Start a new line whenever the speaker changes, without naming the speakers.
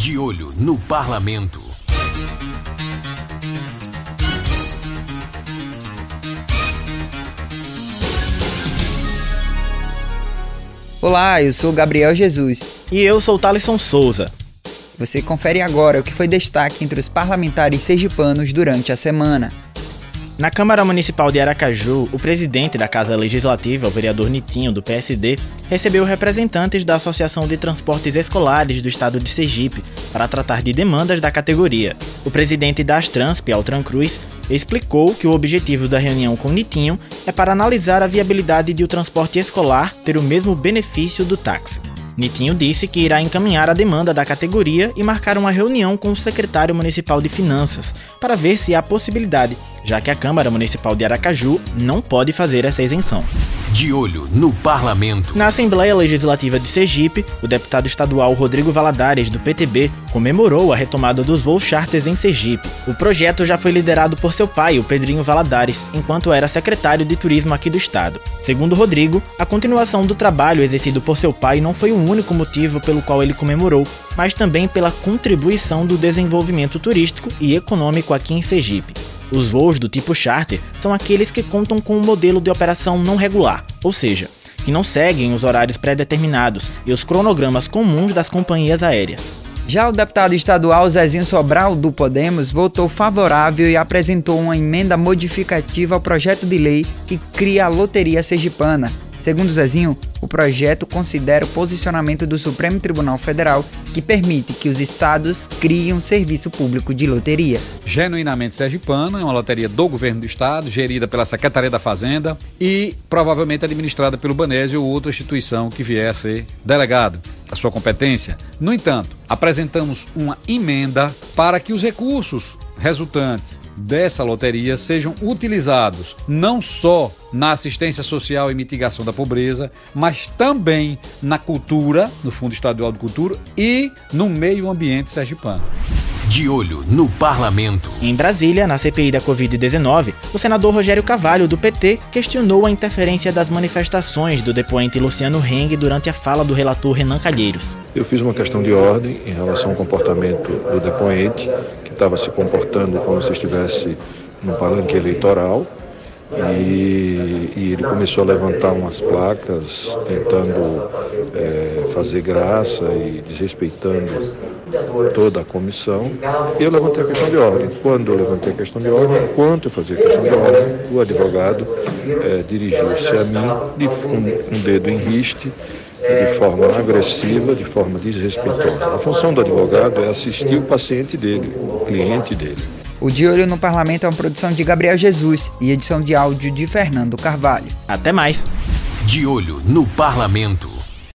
De olho no parlamento.
Olá, eu sou Gabriel Jesus.
E eu sou Thalisson Souza.
Você confere agora o que foi destaque entre os parlamentares sergipanos durante a semana.
Na Câmara Municipal de Aracaju, o presidente da Casa Legislativa, o vereador Nitinho, do PSD, recebeu representantes da Associação de Transportes Escolares do Estado de Sergipe para tratar de demandas da categoria. O presidente da Astrans, Pialtran Cruz, explicou que o objetivo da reunião com Nitinho é para analisar a viabilidade de o transporte escolar ter o mesmo benefício do táxi. Nitinho disse que irá encaminhar a demanda da categoria e marcar uma reunião com o secretário municipal de Finanças para ver se há possibilidade, já que a Câmara Municipal de Aracaju não pode fazer essa isenção.
De olho no parlamento.
Na Assembleia Legislativa de Sergipe, o deputado estadual Rodrigo Valadares, do PTB, comemorou a retomada dos voos charters em Sergipe. O projeto já foi liderado por seu pai, o Pedrinho Valadares, enquanto era secretário de turismo aqui do estado. Segundo Rodrigo, a continuação do trabalho exercido por seu pai não foi o único motivo pelo qual ele comemorou, mas também pela contribuição do desenvolvimento turístico e econômico aqui em Sergipe. Os voos do tipo charter são aqueles que contam com um modelo de operação não regular, ou seja, que não seguem os horários pré-determinados e os cronogramas comuns das companhias aéreas.
Já o deputado estadual Zezinho Sobral, do Podemos, votou favorável e apresentou uma emenda modificativa ao projeto de lei que cria a Loteria Sergipana, Segundo Zezinho, o projeto considera o posicionamento do Supremo Tribunal Federal que permite que os estados criem um serviço público de loteria.
Genuinamente sergipana, é uma loteria do governo do estado, gerida pela Secretaria da Fazenda e provavelmente administrada pelo Banésio ou outra instituição que vier a ser delegado a sua competência. No entanto, apresentamos uma emenda para que os recursos resultantes dessa loteria sejam utilizados não só na assistência social e mitigação da pobreza, mas também na cultura, no Fundo Estadual de Cultura e no meio ambiente sergipano.
De olho no parlamento.
Em Brasília, na CPI da Covid-19, o senador Rogério Cavalho, do PT, questionou a interferência das manifestações do depoente Luciano Heng durante a fala do relator Renan Calheiros.
Eu fiz uma questão de ordem em relação ao comportamento do depoente, que estava se comportando como se estivesse no palanque eleitoral. E, e, ele começou a levantar umas placas, tentando é, fazer graça e desrespeitando toda a comissão. E eu levantei a questão de ordem. Quando eu levantei a questão de ordem, enquanto eu fazia a questão de ordem, o advogado é, dirigiu-se a mim de um, um dedo em riste de forma agressiva, de forma desrespeitosa. A função do advogado é assistir o paciente dele, o cliente dele.
O De Olho no Parlamento é uma produção de Gabriel Jesus e edição de áudio de Fernando Carvalho.
Até mais.
De Olho no Parlamento.